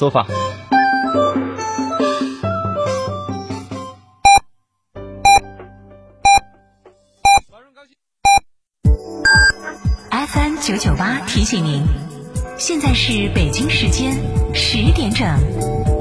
做法。FM 九九八提醒您，现在是北京时间十点整。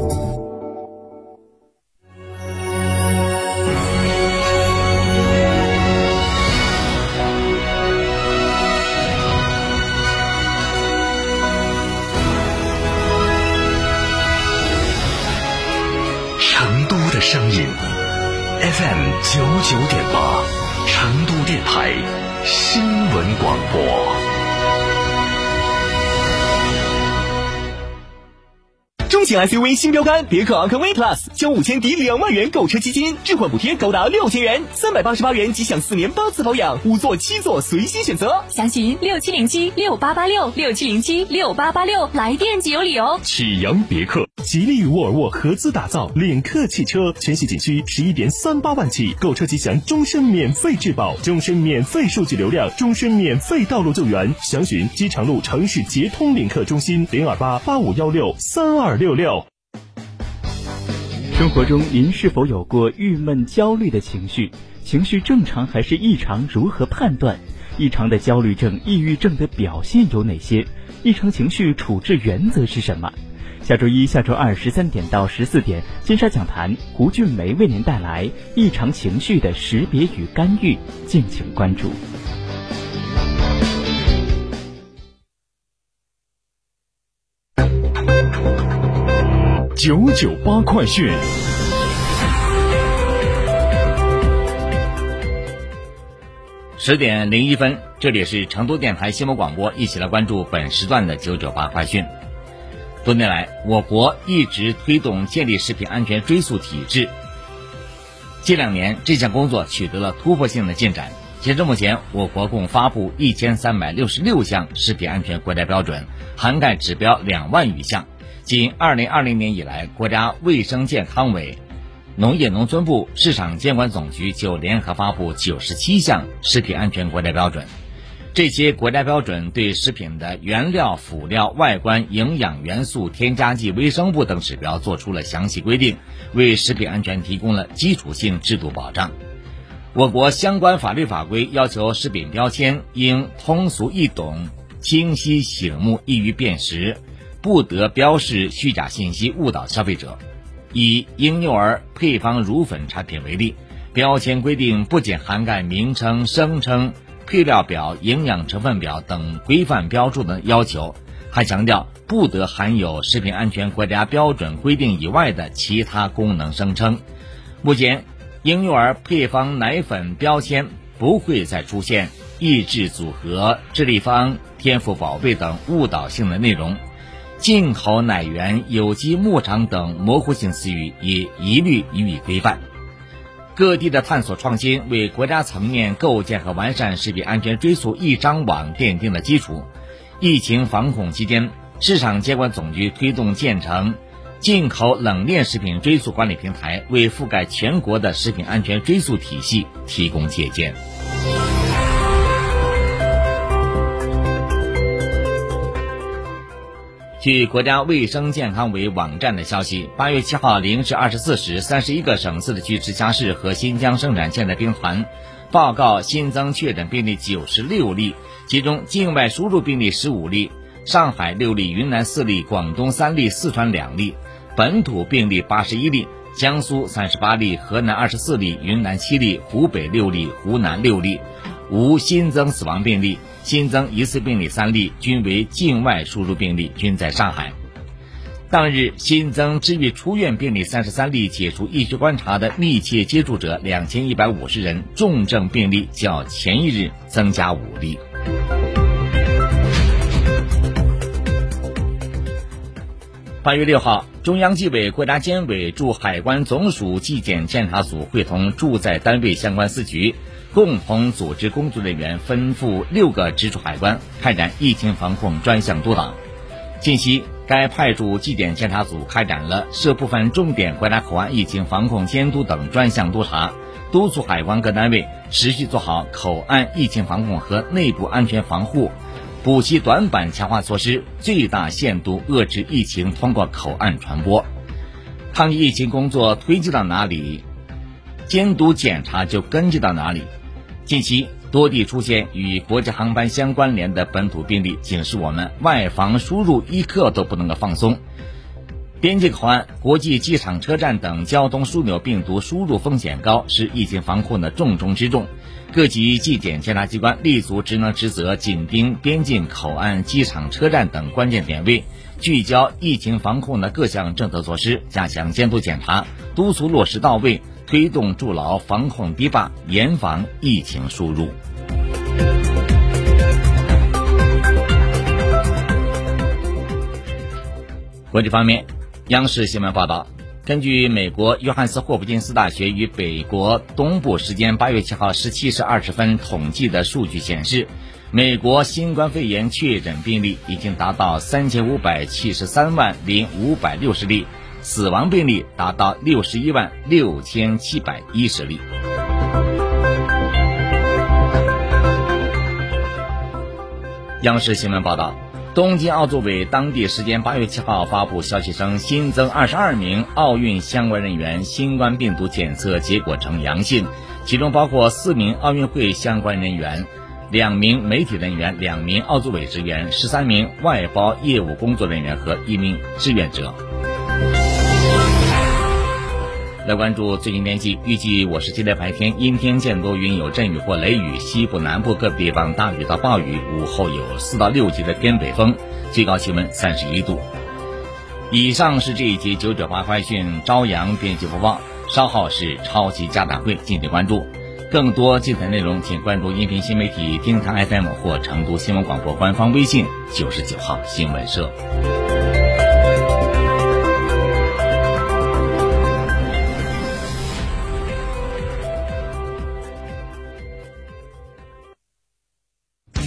FM 九九点八，成都电台新闻广播。中型 SUV 新标杆别克昂科威 Plus，交五千抵两万元购车基金，置换补贴高达六千元，三百八十八元即享四年八次保养，五座七座随心选择。详询六七零七六八八六六七零七六八八六，来电即有礼哦。启阳别克，吉利与沃尔沃合资打造领克汽车，全系仅需十一点三八万起，购车即享终身免费质保，终身免费数据流量，终身免费道路救援。详询机场路城市捷通领克中心零二八八五幺六三二六。六六。生活中，您是否有过郁闷、焦虑的情绪？情绪正常还是异常？如何判断？异常的焦虑症、抑郁症的表现有哪些？异常情绪处置原则是什么？下周一下周二十三点到十四点，金沙讲坛，胡俊梅为您带来异常情绪的识别与干预，敬请关注。九九八快讯，十点零一分，这里是成都电台新闻广播，一起来关注本时段的九九八快讯。多年来，我国一直推动建立食品安全追溯体制，近两年这项工作取得了突破性的进展。截至目前，我国共发布一千三百六十六项食品安全国家标准，涵盖指标两万余项。仅2020年以来，国家卫生健康委、农业农村部、市场监管总局就联合发布97项食品安全国家标准。这些国家标准对食品的原料、辅料、外观、营养元素、添加剂、微生物等指标作出了详细规定，为食品安全提供了基础性制度保障。我国相关法律法规要求，食品标签应通俗易懂、清晰醒目、易于辨识。不得标示虚假信息误导消费者。以婴幼儿配方乳粉产品为例，标签规定不仅涵盖名称、声称、配料表、营养成分表等规范标注的要求，还强调不得含有食品安全国家标准规定以外的其他功能声称。目前，婴幼儿配方奶粉标签不会再出现抑制组合、智力方、天赋宝贝等误导性的内容。进口奶源、有机牧场等模糊性词语也一律予以规范。各地的探索创新，为国家层面构建和完善食品安全追溯一张网奠定了基础。疫情防控期间，市场监管总局推动建成进口冷链食品追溯管理平台，为覆盖全国的食品安全追溯体系提供借鉴。据国家卫生健康委网站的消息，八月七号零至二十四时，三十一个省、自治区、直辖市和新疆生产线的兵团报告新增确诊病例九十六例，其中境外输入病例十五例，上海六例，云南四例，广东三例，四川两例；本土病例八十一例，江苏三十八例，河南二十四例，云南七例，湖北六例，湖南六例，无新增死亡病例。新增疑似病例三例，均为境外输入病例，均在上海。当日新增治愈出院病例三十三例，解除医学观察的密切接触者两千一百五十人，重症病例较前一日增加五例。八月六号，中央纪委国家监委驻海关总署纪检监察组会同驻在单位相关司局。共同组织工作人员分赴六个直属海关开展疫情防控专项督导。近期，该派驻纪检监察组开展了涉部分重点国家口岸疫情防控监督等专项督查，督促海关各单位持续做好口岸疫情防控和内部安全防护，补齐短板强化措施，最大限度遏制疫情通过口岸传播。抗疫疫情工作推进到哪里，监督检查就跟进到哪里。近期多地出现与国际航班相关联的本土病例，警示我们外防输入一刻都不能够放松。边境口岸、国际机场、车站等交通枢纽病毒输入风险高，是疫情防控的重中之重。各级纪检监察机关立足职能职责，紧盯边境口岸、机场、车站等关键点位，聚焦疫情防控的各项政策措施，加强监督检查，督促落实到位，推动筑牢防控堤坝，严防疫情输入。国际方面。央视新闻报道，根据美国约翰斯霍普金斯大学与北国东部时间八月七号十七时二十分统计的数据显示，美国新冠肺炎确诊病例已经达到三千五百七十三万零五百六十例，死亡病例达到六十一万六千七百一十例。央视新闻报道。东京奥组委当地时间八月七号发布消息称，新增二十二名奥运相关人员新冠病毒检测结果呈阳性，其中包括四名奥运会相关人员、两名媒体人员、两名奥组委职员、十三名外包业务工作人员和一名志愿者。来关注最新天气，预计我市今天白天阴天见多云，有阵雨或雷雨，西部、南部各地方大雨到暴雨，午后有四到六级的偏北风，最高气温三十一度。以上是这一节九九八快讯朝阳编辑播报，稍后是超级家长会，敬请关注。更多精彩内容，请关注音频新媒体听堂 FM 或成都新闻广播官方微信九十九号新闻社。